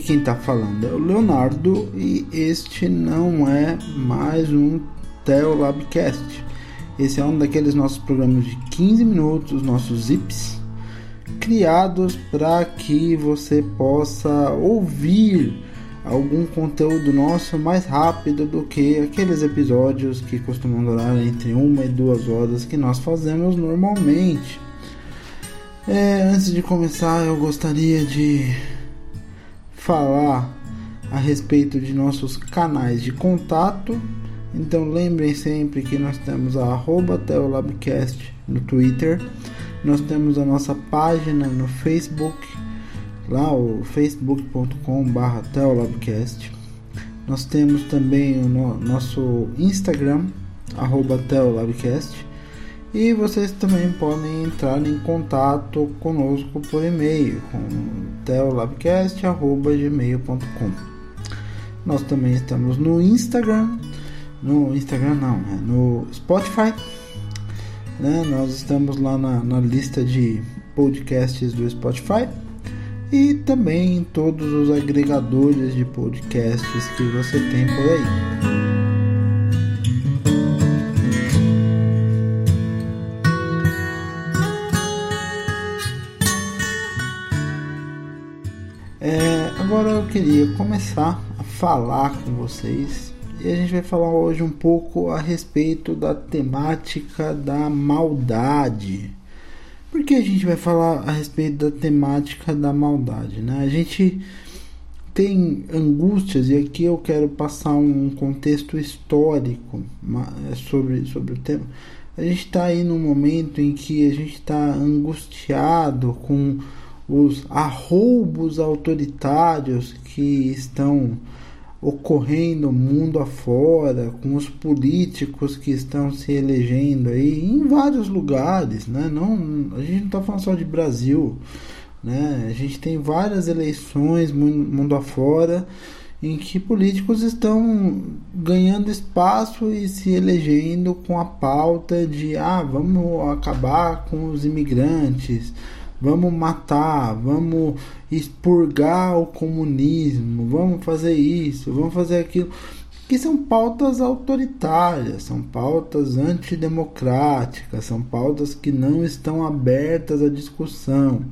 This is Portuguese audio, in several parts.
quem está falando é o Leonardo e este não é mais um Teolabcast. Esse é um daqueles nossos programas de 15 minutos, nossos zips, criados para que você possa ouvir algum conteúdo nosso mais rápido do que aqueles episódios que costumam durar entre uma e duas horas que nós fazemos normalmente. É, antes de começar, eu gostaria de falar a respeito de nossos canais de contato. Então lembrem sempre que nós temos a arroba Teolabcast no Twitter, nós temos a nossa página no Facebook, lá o facebook.com.br Teolabcast. Nós temos também o no, nosso Instagram, arroba Teolabcast. E vocês também podem entrar em contato conosco por e-mail teolabcast.gmail.com Nós também estamos no Instagram, no Instagram não, é no Spotify. Né? Nós estamos lá na, na lista de podcasts do Spotify e também em todos os agregadores de podcasts que você tem por aí. Queria começar a falar com vocês e a gente vai falar hoje um pouco a respeito da temática da maldade. Por que a gente vai falar a respeito da temática da maldade? Né? A gente tem angústias e aqui eu quero passar um contexto histórico sobre, sobre o tema. A gente está aí num momento em que a gente está angustiado com os arroubos autoritários que estão ocorrendo mundo afora, com os políticos que estão se elegendo aí em vários lugares, né? Não, a gente não está falando só de Brasil, né? A gente tem várias eleições mundo afora em que políticos estão ganhando espaço e se elegendo com a pauta de ah, vamos acabar com os imigrantes, vamos matar, vamos expurgar o comunismo, vamos fazer isso, vamos fazer aquilo. Que são pautas autoritárias, são pautas antidemocráticas, são pautas que não estão abertas à discussão,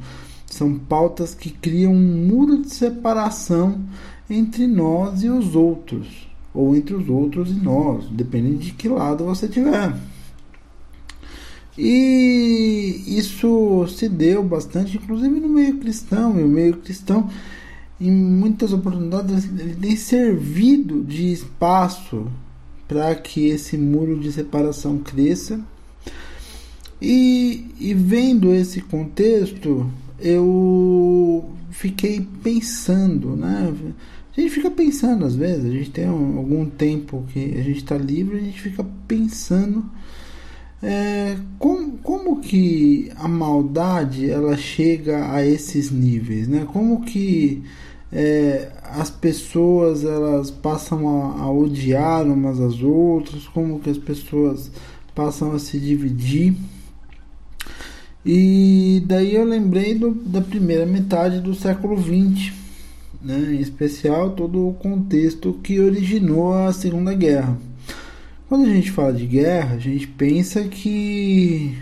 são pautas que criam um muro de separação entre nós e os outros, ou entre os outros e nós, dependendo de que lado você estiver. E isso se deu bastante, inclusive no meio cristão, e o meio cristão, em muitas oportunidades, ele tem servido de espaço para que esse muro de separação cresça. E, e vendo esse contexto, eu fiquei pensando, né? A gente fica pensando às vezes, a gente tem algum tempo que a gente está livre, a gente fica pensando é, como, como que a maldade ela chega a esses níveis, né? Como que é, as pessoas elas passam a, a, odiar umas às outras, como que as pessoas passam a se dividir. E daí eu lembrei do, da primeira metade do século XX, né? em especial todo o contexto que originou a Segunda Guerra. Quando a gente fala de guerra, a gente pensa que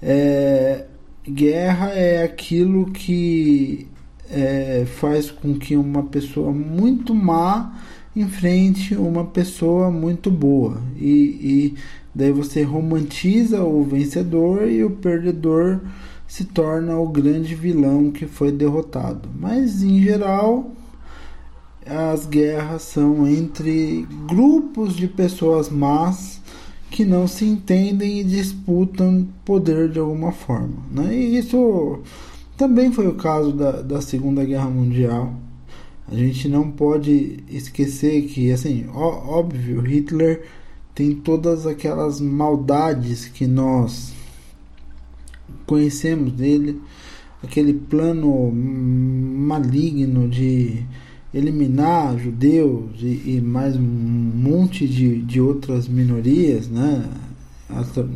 é, guerra é aquilo que é, faz com que uma pessoa muito má enfrente uma pessoa muito boa. E, e daí você romantiza o vencedor e o perdedor se torna o grande vilão que foi derrotado. Mas em geral as guerras são entre grupos de pessoas más que não se entendem e disputam poder de alguma forma. Né? E isso também foi o caso da, da Segunda Guerra Mundial. A gente não pode esquecer que, assim, ó, óbvio, Hitler tem todas aquelas maldades que nós conhecemos dele, aquele plano maligno de eliminar judeus e, e, mais um monte de, de outras minorias, né,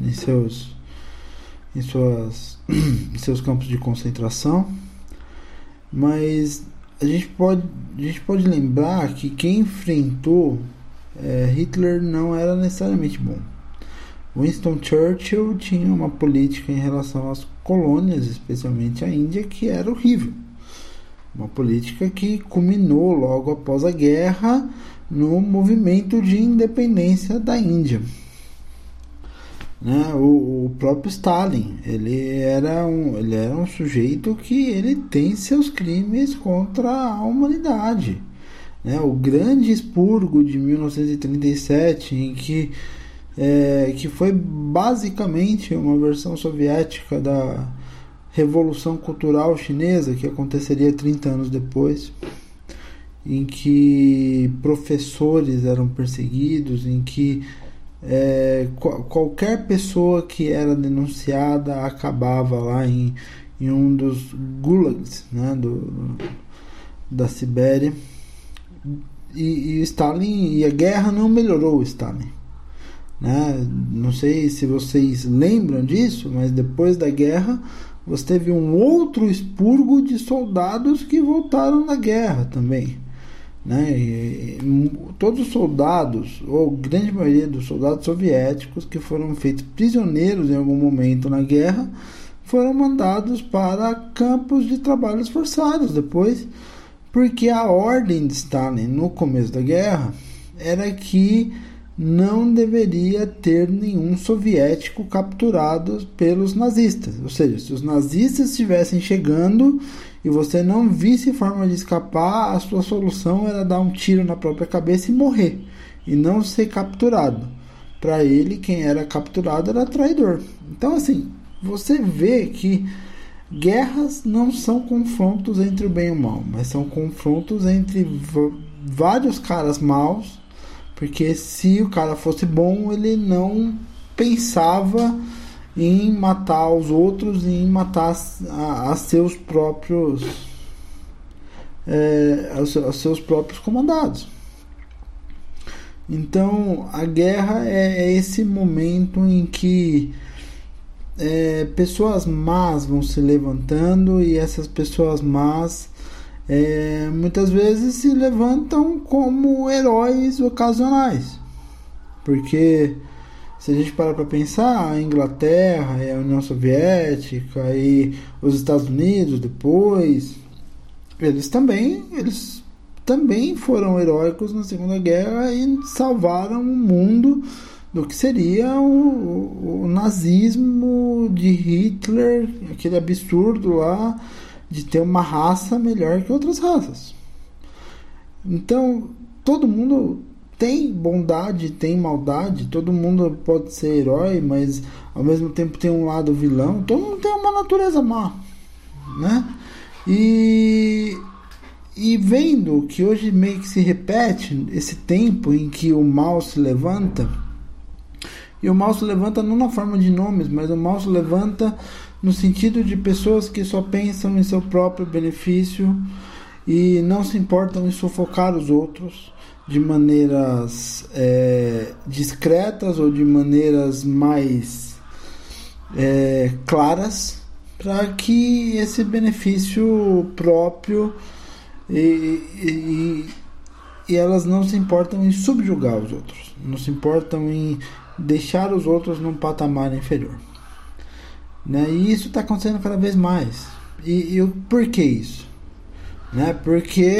em seus, em, suas, em seus campos de concentração, mas a gente pode, a gente pode lembrar que quem enfrentou é, Hitler não era necessariamente bom. Winston Churchill tinha uma política em relação às colônias, especialmente a Índia, que era horrível. Uma política que culminou logo após a guerra no movimento de independência da Índia. Né? O, o, próprio Stalin, ele era, um, ele era um sujeito que ele tem seus crimes contra a humanidade. Né? O grande expurgo de 1937, em que, é, que foi basicamente uma versão soviética da Revolução Cultural Chinesa, que aconteceria 30 anos depois, em que professores eram perseguidos, em que é, qualquer pessoa que era denunciada acabava lá em, em um dos gulags né, do, da Sibéria. E, e Stalin e a guerra não melhorou Stalin. Né? Não sei se vocês lembram disso, mas depois da guerra você teve um outro expurgo de soldados que voltaram da guerra também. Né? E, e, todos os soldados, ou grande maioria dos soldados soviéticos que foram feitos prisioneiros em algum momento na guerra, foram mandados para campos de trabalhos forçados depois, porque a ordem de Stalin no começo da guerra era que não deveria ter nenhum soviético capturado pelos nazistas. Ou seja, se os nazistas estivessem chegando e você não visse forma de escapar, a sua solução era dar um tiro na própria cabeça e morrer, e não ser capturado. Para ele, quem era capturado era traidor. Então, assim, você vê que guerras não são confrontos entre o bem e o mal, mas são confrontos entre vários caras maus, porque se o cara fosse bom, ele não pensava em matar os outros e em matar a, a seus próprios é, seus próprios comandados. Então a guerra é, é esse momento em que é, pessoas más vão se levantando e essas pessoas más é, muitas vezes se levantam como heróis ocasionais, porque se a gente parar para pensar, a Inglaterra e a União Soviética e os Estados Unidos depois, eles também, eles também foram heróicos na Segunda Guerra e salvaram o mundo do que seria o, o nazismo de Hitler, aquele absurdo lá de ter uma raça melhor que outras raças. Então, todo mundo tem bondade, tem maldade, todo mundo pode ser herói, mas ao mesmo tempo tem um lado vilão, todo mundo tem uma natureza má, né? E e vendo que hoje meio que se repete esse tempo em que o mal se levanta, e o mal se levanta não na forma de nomes, mas o mal se levanta no sentido de pessoas que só pensam em seu próprio benefício e não se importam em sufocar os outros de maneiras é, discretas ou de maneiras mais é, claras para que esse benefício próprio e, e, e, elas não se importam em subjugar os outros, não se importam em deixar os outros num patamar inferior. Né? E isso está acontecendo cada vez mais. E, e por que isso? né? Porque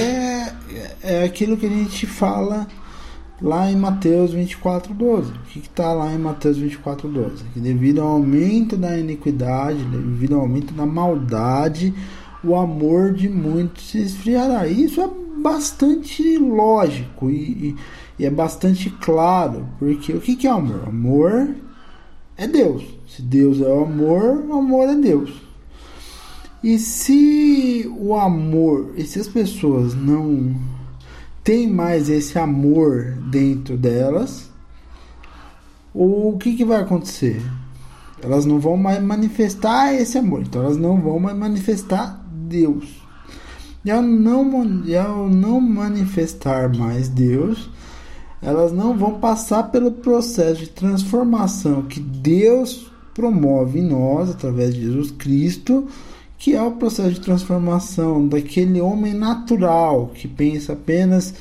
é aquilo que a gente fala lá em Mateus 24, 12. O que está lá em Mateus 24, 12? Que devido ao aumento da iniquidade, devido ao aumento da maldade, o amor de muitos se esfriará. Isso é bastante lógico e, e, e é bastante claro, porque o que, que é amor? Amor é Deus. Se Deus é o amor, o amor é Deus. E se o amor, e se as pessoas não têm mais esse amor dentro delas, o que, que vai acontecer? Elas não vão mais manifestar esse amor, então elas não vão mais manifestar Deus. E ao não, e ao não manifestar mais Deus, elas não vão passar pelo processo de transformação que Deus promove em nós através de Jesus Cristo que é o processo de transformação daquele homem natural que pensa apenas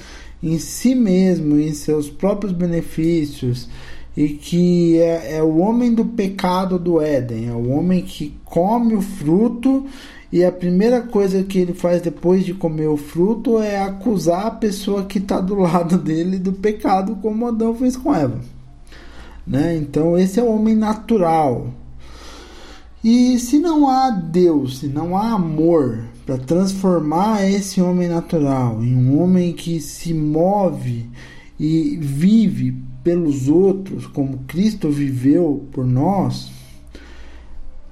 em si mesmo, em seus próprios benefícios, e que é, é, o homem do pecado do Éden, é o homem que come o fruto e a primeira coisa que ele faz depois de comer o fruto é acusar a pessoa que está do lado dele do pecado, como Adão fez com Eva. Né? Então, esse é o homem natural. E se não há Deus, se não há amor para transformar esse homem natural em um homem que se move e vive pelos outros, como Cristo viveu por nós,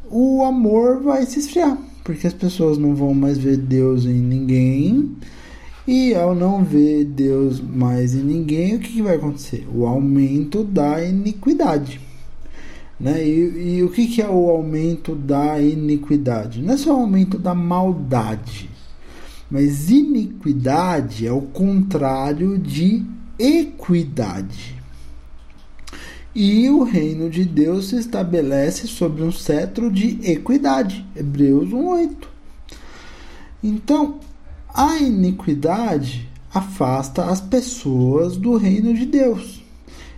o amor vai se esfriar, porque as pessoas não vão mais ver Deus em ninguém. E ao não ver Deus mais em ninguém, o que, que vai acontecer? O aumento da iniquidade. Né? E, e o que, que é o aumento da iniquidade? Não é só o aumento da maldade, mas iniquidade é o contrário de equidade. E o reino de Deus se estabelece sobre um cetro de equidade. Hebreus 1:8. Então, a iniquidade afasta as pessoas do reino de Deus.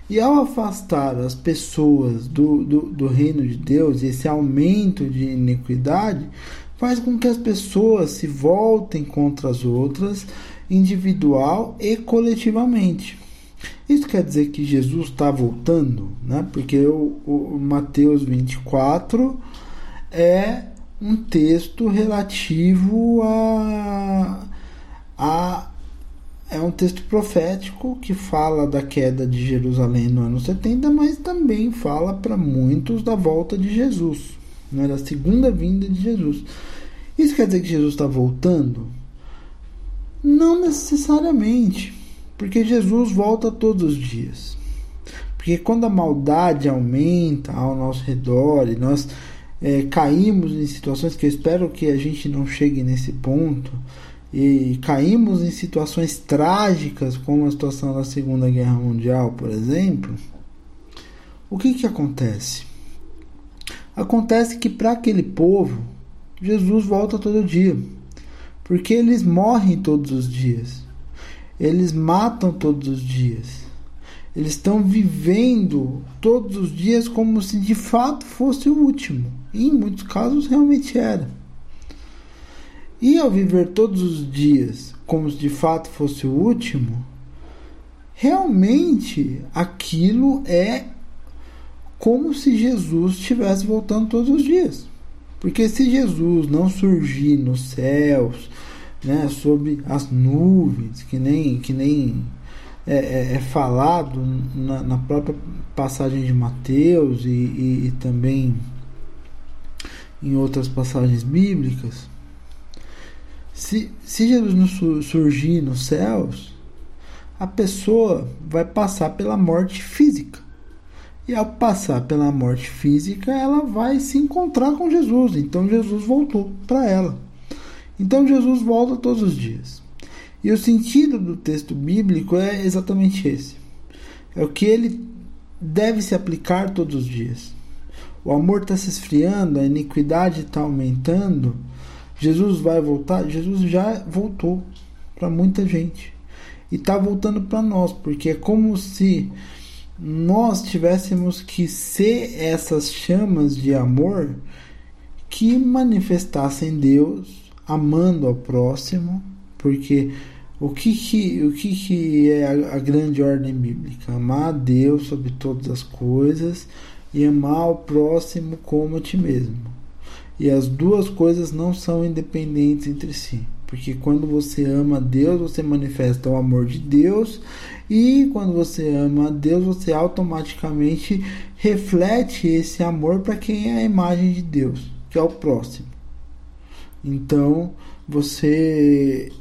E ao afastar as pessoas do, do, do reino de Deus, esse aumento de iniquidade faz com que as pessoas se voltem contra as outras, individual e coletivamente. Isso quer dizer que Jesus está voltando, né? porque o, o Mateus 24 é um texto relativo a, a. É um texto profético que fala da queda de Jerusalém no ano 70, mas também fala para muitos da volta de Jesus, né? da segunda vinda de Jesus. Isso quer dizer que Jesus está voltando? Não necessariamente porque Jesus volta todos os dias. Porque quando a maldade aumenta ao nosso redor e nós é, caímos em situações que eu espero que a gente não chegue nesse ponto, e caímos em situações trágicas, como a situação da Segunda Guerra Mundial, por exemplo, o que, que acontece? Acontece que para aquele povo, Jesus volta todo dia, porque eles morrem todos os dias. Eles matam todos os dias. Eles estão vivendo todos os dias como se de fato fosse o último. E em muitos casos realmente era. E ao viver todos os dias como se de fato fosse o último, realmente aquilo é como se Jesus estivesse voltando todos os dias. Porque se Jesus não surgir nos céus, né, sobre as nuvens, que nem, que nem é, é, é falado na, na, própria passagem de Mateus e, e, e também em outras passagens bíblicas. Se, se Jesus não surgir nos céus, a pessoa vai passar pela morte física. E ao passar pela morte física, ela vai se encontrar com Jesus. Então Jesus voltou para ela. Então Jesus volta todos os dias. E o sentido do texto bíblico é exatamente esse. É o que ele deve se aplicar todos os dias. O amor está se esfriando, a iniquidade está aumentando. Jesus vai voltar? Jesus já voltou para muita gente. E está voltando para nós, porque é como se nós tivéssemos que ser essas chamas de amor que manifestassem Deus amando ao próximo, porque o que, que, o que, que é a, a grande ordem bíblica? Amar a Deus sobre todas as coisas e amar o próximo como a ti mesmo. E as duas coisas não são independentes entre si. Porque quando você ama a Deus, você manifesta o amor de Deus, e quando você ama a Deus, você automaticamente reflete esse amor para quem é a imagem de Deus, que é o próximo. Então, você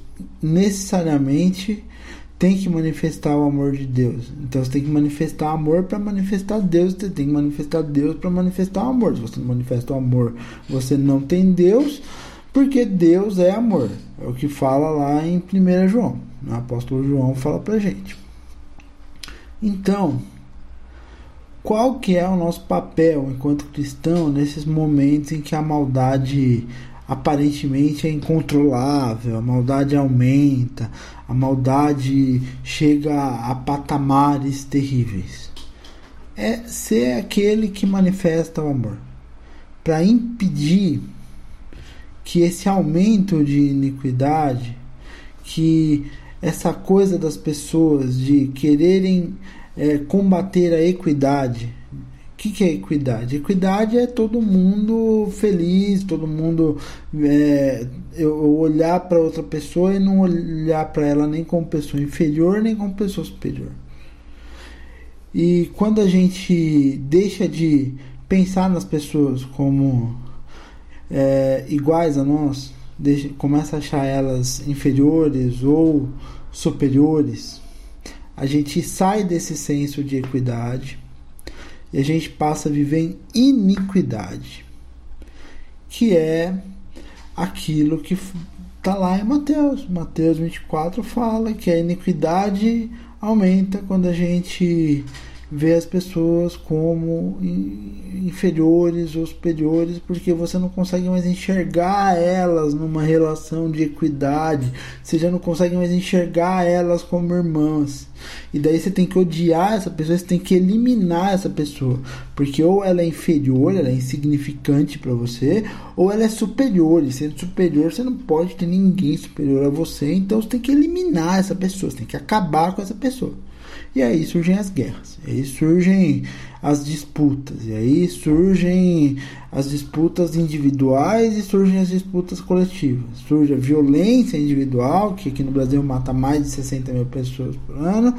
necessariamente tem que manifestar o amor de Deus. Então você tem que manifestar amor para manifestar Deus, você tem que manifestar Deus para manifestar o amor. Se você não manifesta o amor, você não tem Deus, porque Deus é amor. É o que fala lá em 1 João. O apóstolo João fala pra gente. Então, qual que é o nosso papel enquanto cristão nesses momentos em que a maldade aparentemente é incontrolável, a maldade aumenta, a maldade chega a patamares terríveis. É ser aquele que manifesta o amor. Para impedir que esse aumento de iniquidade, que essa coisa das pessoas de quererem é, combater a equidade, que, que é equidade? Equidade é todo mundo feliz, todo mundo é, eu olhar para outra pessoa e não olhar para ela nem como pessoa inferior nem como pessoa superior. E quando a gente deixa de pensar nas pessoas como é, iguais a nós, deixa, começa a achar elas inferiores ou superiores, a gente sai desse senso de equidade e a gente passa a viver em iniquidade, que é aquilo que está lá em Mateus. Mateus 24 fala que a iniquidade aumenta quando a gente vê as pessoas como inferiores ou superiores, porque você não consegue mais enxergar elas numa relação de equidade, você já não consegue mais enxergar elas como irmãs. E daí você tem que odiar essa pessoa, você tem que eliminar essa pessoa, porque ou ela é inferior, ela é insignificante para você, ou ela é superior, e sendo superior você não pode ter ninguém superior a você, então você tem que eliminar essa pessoa, você tem que acabar com essa pessoa. E aí surgem as guerras, e aí surgem as disputas, e aí surgem as disputas individuais e surgem as disputas coletivas. Surge a violência individual, que aqui no Brasil mata mais de 60 mil pessoas por ano,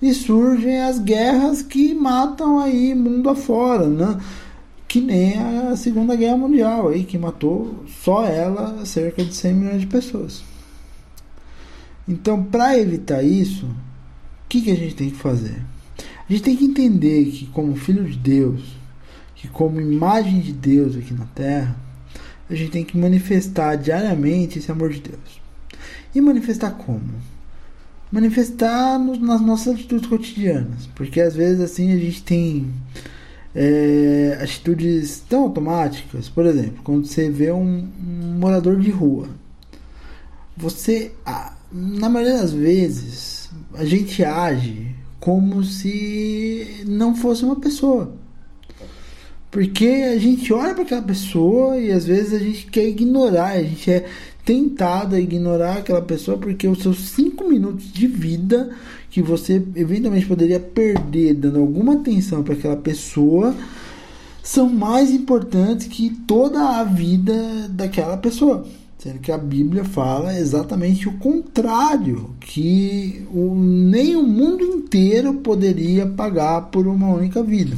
e surgem as guerras que matam aí mundo afora, né? que nem a Segunda Guerra Mundial, aí, que matou só ela cerca de 100 milhões de pessoas. Então, para evitar isso, que, que a gente tem que fazer? A gente tem que entender que, como filho de Deus, que como imagem de Deus aqui na Terra, a gente tem que manifestar diariamente esse amor de Deus. E manifestar como? Manifestar no, nas nossas atitudes cotidianas, porque às vezes assim a gente tem é, atitudes tão automáticas, por exemplo, quando você vê um, um morador de rua, você, na maioria das vezes, a gente age como se não fosse uma pessoa. Porque a gente olha para aquela pessoa e às vezes a gente quer ignorar, a gente é tentado a ignorar aquela pessoa porque os seus cinco minutos de vida que você eventualmente poderia perder dando alguma atenção para aquela pessoa são mais importantes que toda a vida daquela pessoa. Sendo que a Bíblia fala exatamente o contrário, que o, nem o mundo inteiro poderia pagar por uma única vida.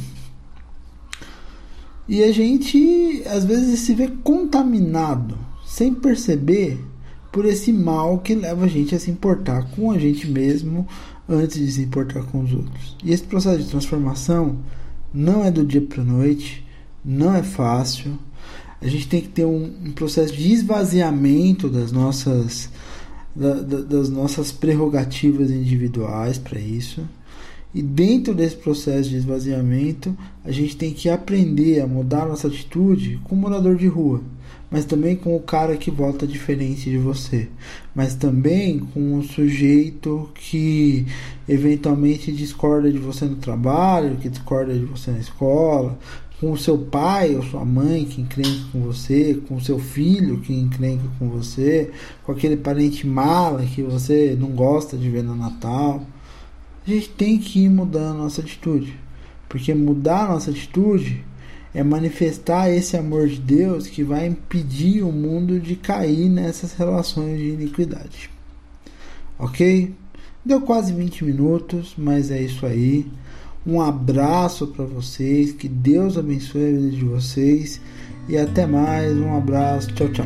E a gente às vezes se vê contaminado, sem perceber, por esse mal que leva a gente a se importar com a gente mesmo antes de se importar com os outros. E esse processo de transformação não é do dia para a noite, não é fácil a gente tem que ter um, um processo de esvaziamento das nossas, da, da, das nossas prerrogativas individuais para isso. E dentro desse processo de esvaziamento, a gente tem que aprender a mudar nossa atitude com o morador de rua, mas também com o cara que vota diferente de você, mas também com o sujeito que eventualmente discorda de você no trabalho, que discorda de você na escola, com o seu pai ou sua mãe que encrenca com você, com o seu filho que encrenca com você, com aquele parente mala que você não gosta de ver no Natal. A gente tem que ir mudando a nossa atitude, porque mudar a nossa atitude é manifestar esse amor de Deus que vai impedir o mundo de cair nessas relações de iniquidade. Ok? Deu quase 20 minutos, mas é isso aí. Um abraço para vocês, que Deus abençoe a vida de vocês e até mais. Um abraço, tchau, tchau.